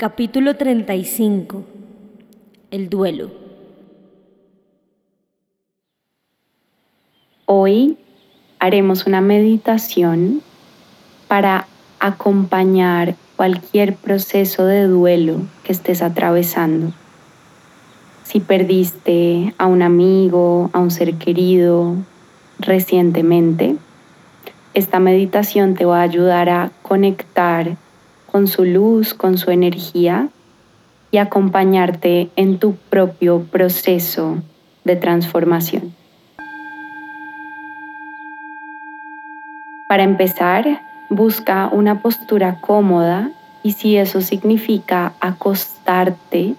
Capítulo 35. El duelo. Hoy haremos una meditación para acompañar cualquier proceso de duelo que estés atravesando. Si perdiste a un amigo, a un ser querido recientemente, esta meditación te va a ayudar a conectar con su luz, con su energía y acompañarte en tu propio proceso de transformación. Para empezar, busca una postura cómoda y si eso significa acostarte,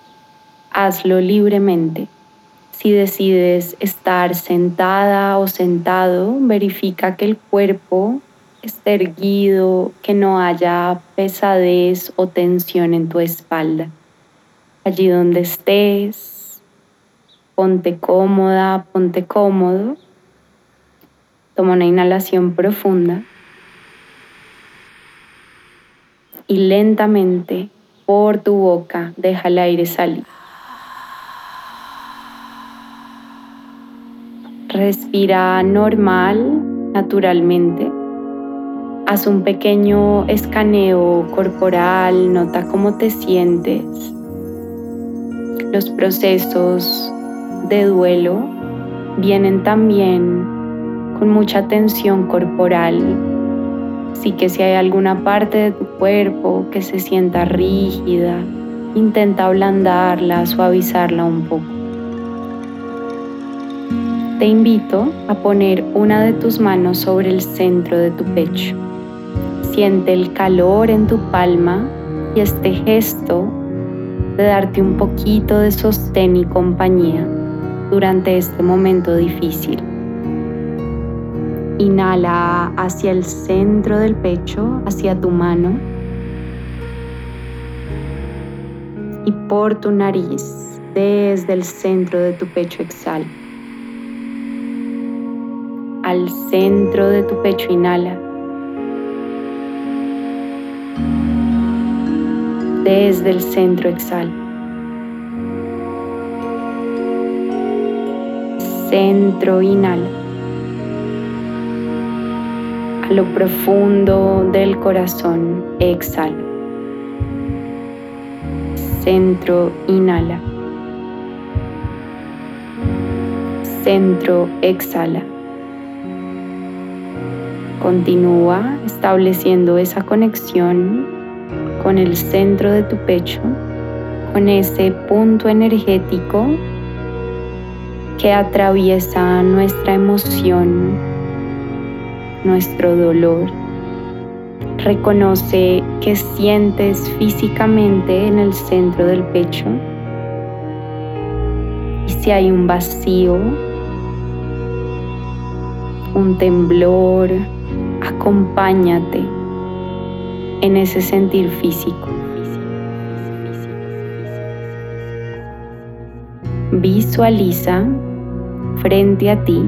hazlo libremente. Si decides estar sentada o sentado, verifica que el cuerpo esté erguido, que no haya pesadez o tensión en tu espalda. Allí donde estés, ponte cómoda, ponte cómodo. Toma una inhalación profunda y lentamente por tu boca deja el aire salir. Respira normal, naturalmente. Haz un pequeño escaneo corporal, nota cómo te sientes. Los procesos de duelo vienen también con mucha tensión corporal. Así que si hay alguna parte de tu cuerpo que se sienta rígida, intenta ablandarla, suavizarla un poco. Te invito a poner una de tus manos sobre el centro de tu pecho. Siente el calor en tu palma y este gesto de darte un poquito de sostén y compañía durante este momento difícil. Inhala hacia el centro del pecho, hacia tu mano. Y por tu nariz, desde el centro de tu pecho, exhala. Al centro de tu pecho, inhala. Desde el centro exhala. Centro inhala. A lo profundo del corazón exhala. Centro inhala. Centro exhala. Continúa estableciendo esa conexión con el centro de tu pecho, con ese punto energético que atraviesa nuestra emoción, nuestro dolor. Reconoce que sientes físicamente en el centro del pecho y si hay un vacío, un temblor, acompáñate en ese sentir físico. Visualiza frente a ti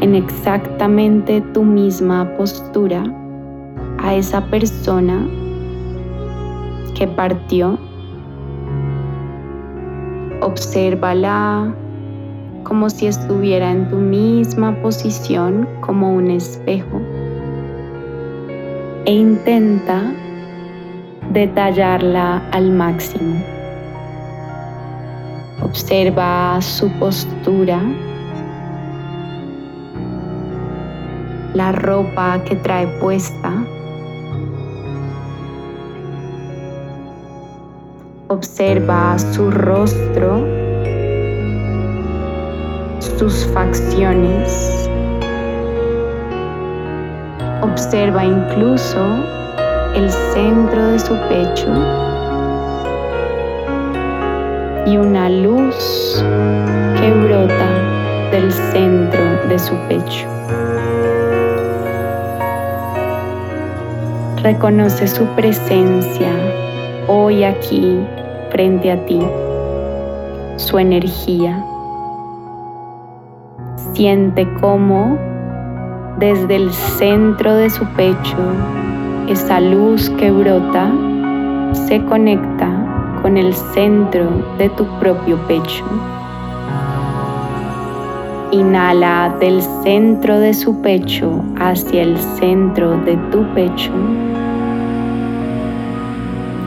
en exactamente tu misma postura a esa persona que partió. Obsérvala como si estuviera en tu misma posición como un espejo e intenta detallarla al máximo. Observa su postura, la ropa que trae puesta. Observa su rostro, sus facciones. Observa incluso el centro de su pecho y una luz que brota del centro de su pecho. Reconoce su presencia hoy aquí frente a ti, su energía. Siente cómo desde el centro de su pecho esa luz que brota se conecta con el centro de tu propio pecho. Inhala del centro de su pecho hacia el centro de tu pecho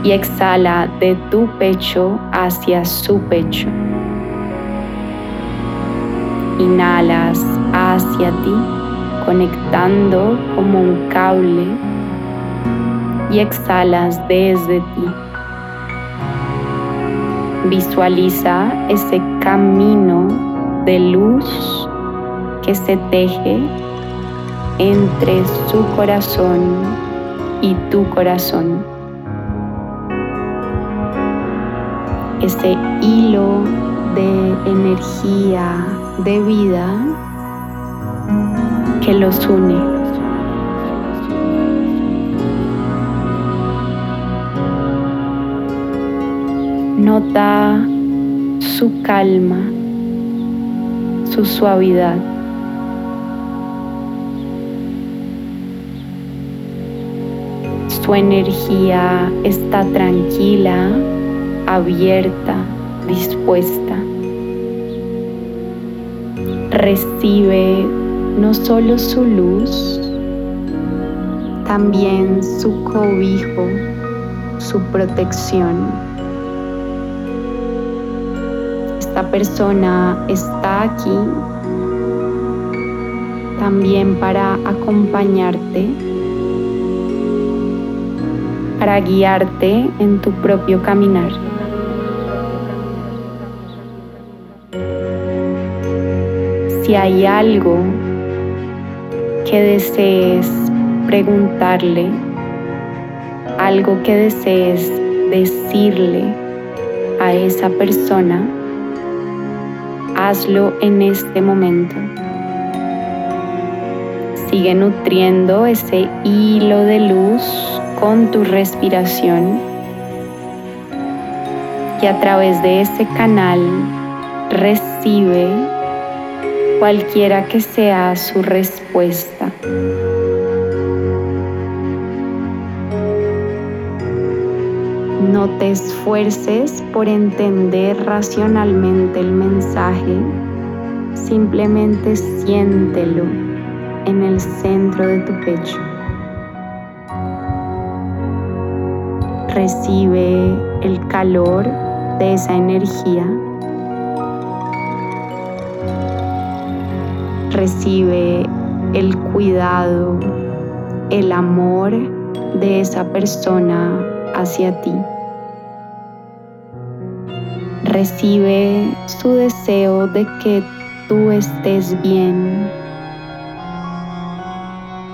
y exhala de tu pecho hacia su pecho. Inhalas hacia ti, conectando como un cable y exhalas desde ti. Visualiza ese camino de luz que se teje entre su corazón y tu corazón. ese hilo de energía, de vida que los une. Nota su calma, su suavidad. Su energía está tranquila abierta, dispuesta. Recibe no solo su luz, también su cobijo, su protección. Esta persona está aquí también para acompañarte para guiarte en tu propio caminar. Si hay algo que desees preguntarle, algo que desees decirle a esa persona, hazlo en este momento. Sigue nutriendo ese hilo de luz con tu respiración y a través de ese canal recibe cualquiera que sea su respuesta. No te esfuerces por entender racionalmente el mensaje, simplemente siéntelo en el centro de tu pecho. Recibe el calor de esa energía recibe el cuidado, el amor de esa persona hacia ti. Recibe su deseo de que tú estés bien,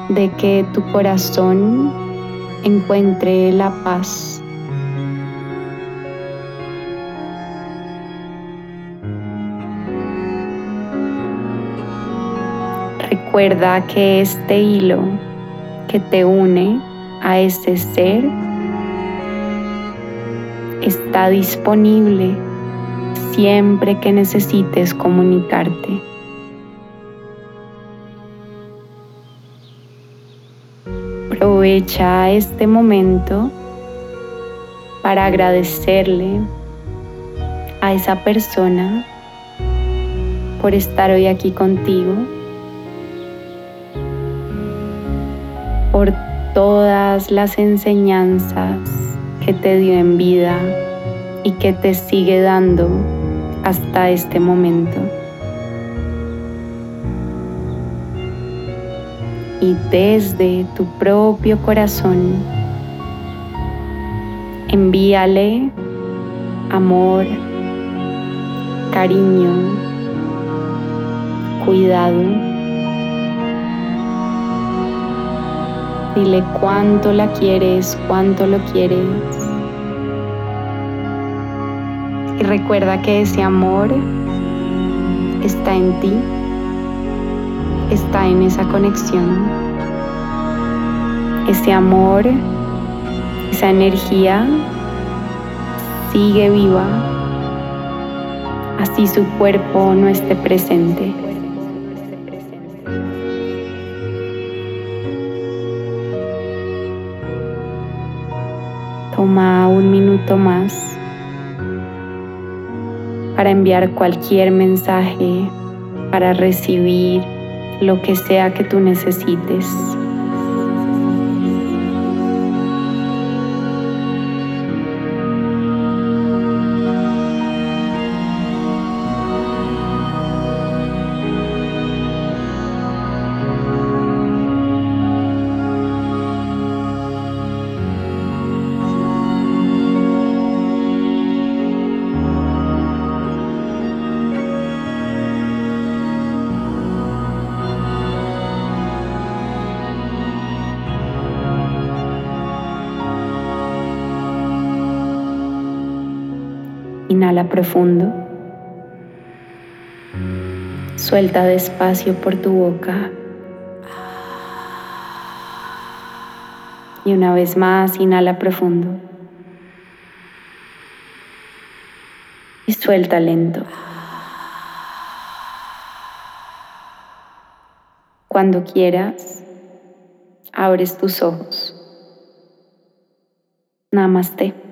de que tu corazón encuentre la paz. Recuerda que este hilo que te une a este ser está disponible siempre que necesites comunicarte. Aprovecha este momento para agradecerle a esa persona por estar hoy aquí contigo todas las enseñanzas que te dio en vida y que te sigue dando hasta este momento. Y desde tu propio corazón, envíale amor, cariño, cuidado Dile cuánto la quieres, cuánto lo quieres. Y recuerda que ese amor está en ti, está en esa conexión. Ese amor, esa energía sigue viva, así su cuerpo no esté presente. Un minuto más para enviar cualquier mensaje, para recibir lo que sea que tú necesites. Inhala profundo. Suelta despacio por tu boca. Y una vez más, inhala profundo. Y suelta lento. Cuando quieras, abres tus ojos. Namaste.